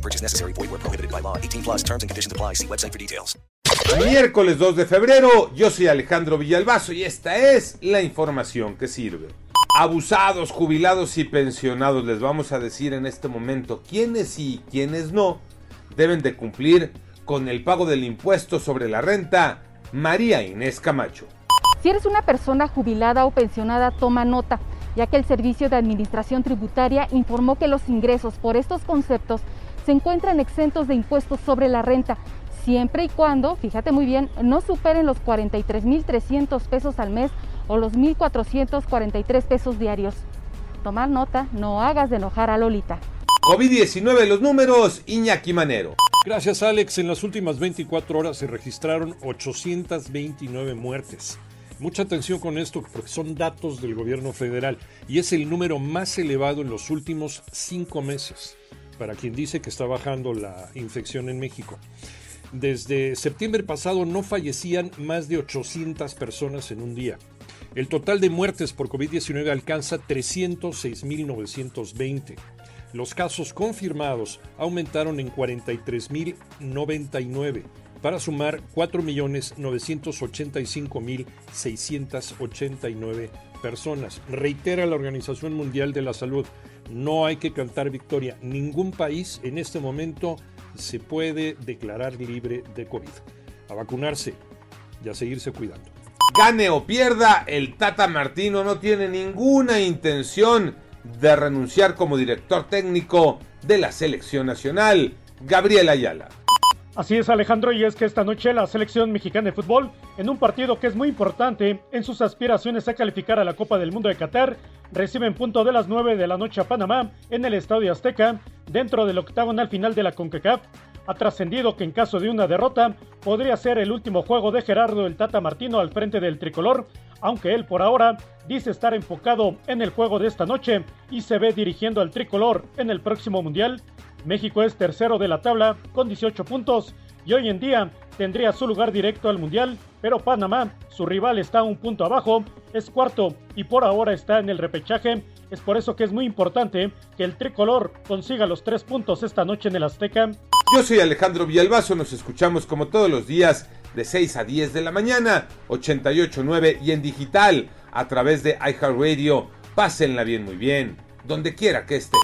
No purchase necessary. Void where prohibited by law. 18 plus terms and conditions apply. See website for details. Miércoles 2 de febrero, yo soy Alejandro Villalbazo y esta es la información que sirve. Abusados, jubilados y pensionados, les vamos a decir en este momento quiénes sí y quiénes no deben de cumplir con el pago del impuesto sobre la renta. María Inés Camacho. Si eres una persona jubilada o pensionada, toma nota, ya que el Servicio de Administración Tributaria informó que los ingresos por estos conceptos se encuentran exentos de impuestos sobre la renta, siempre y cuando, fíjate muy bien, no superen los 43.300 pesos al mes o los 1.443 pesos diarios. Tomar nota, no hagas de enojar a Lolita. COVID-19, los números, Iñaki Manero. Gracias Alex, en las últimas 24 horas se registraron 829 muertes. Mucha atención con esto porque son datos del gobierno federal y es el número más elevado en los últimos cinco meses, para quien dice que está bajando la infección en México. Desde septiembre pasado no fallecían más de 800 personas en un día. El total de muertes por COVID-19 alcanza 306.920. Los casos confirmados aumentaron en 43.099 para sumar 4.985.689 personas. Reitera la Organización Mundial de la Salud, no hay que cantar victoria. Ningún país en este momento se puede declarar libre de COVID. A vacunarse y a seguirse cuidando. Gane o pierda, el Tata Martino no tiene ninguna intención de renunciar como director técnico de la selección nacional. Gabriel Ayala. Así es Alejandro y es que esta noche la selección mexicana de fútbol, en un partido que es muy importante en sus aspiraciones a calificar a la Copa del Mundo de Qatar, recibe en punto de las 9 de la noche a Panamá en el Estadio Azteca, dentro del octagonal final de la CONCACAF. Ha trascendido que en caso de una derrota podría ser el último juego de Gerardo el Tata Martino al frente del tricolor, aunque él por ahora dice estar enfocado en el juego de esta noche y se ve dirigiendo al tricolor en el próximo Mundial. México es tercero de la tabla con 18 puntos y hoy en día tendría su lugar directo al Mundial, pero Panamá, su rival está un punto abajo, es cuarto y por ahora está en el repechaje. Es por eso que es muy importante que el tricolor consiga los tres puntos esta noche en el Azteca. Yo soy Alejandro Villalbazo, nos escuchamos como todos los días de 6 a 10 de la mañana, 88.9 y en digital a través de iHeartRadio. Pásenla bien, muy bien, donde quiera que esté.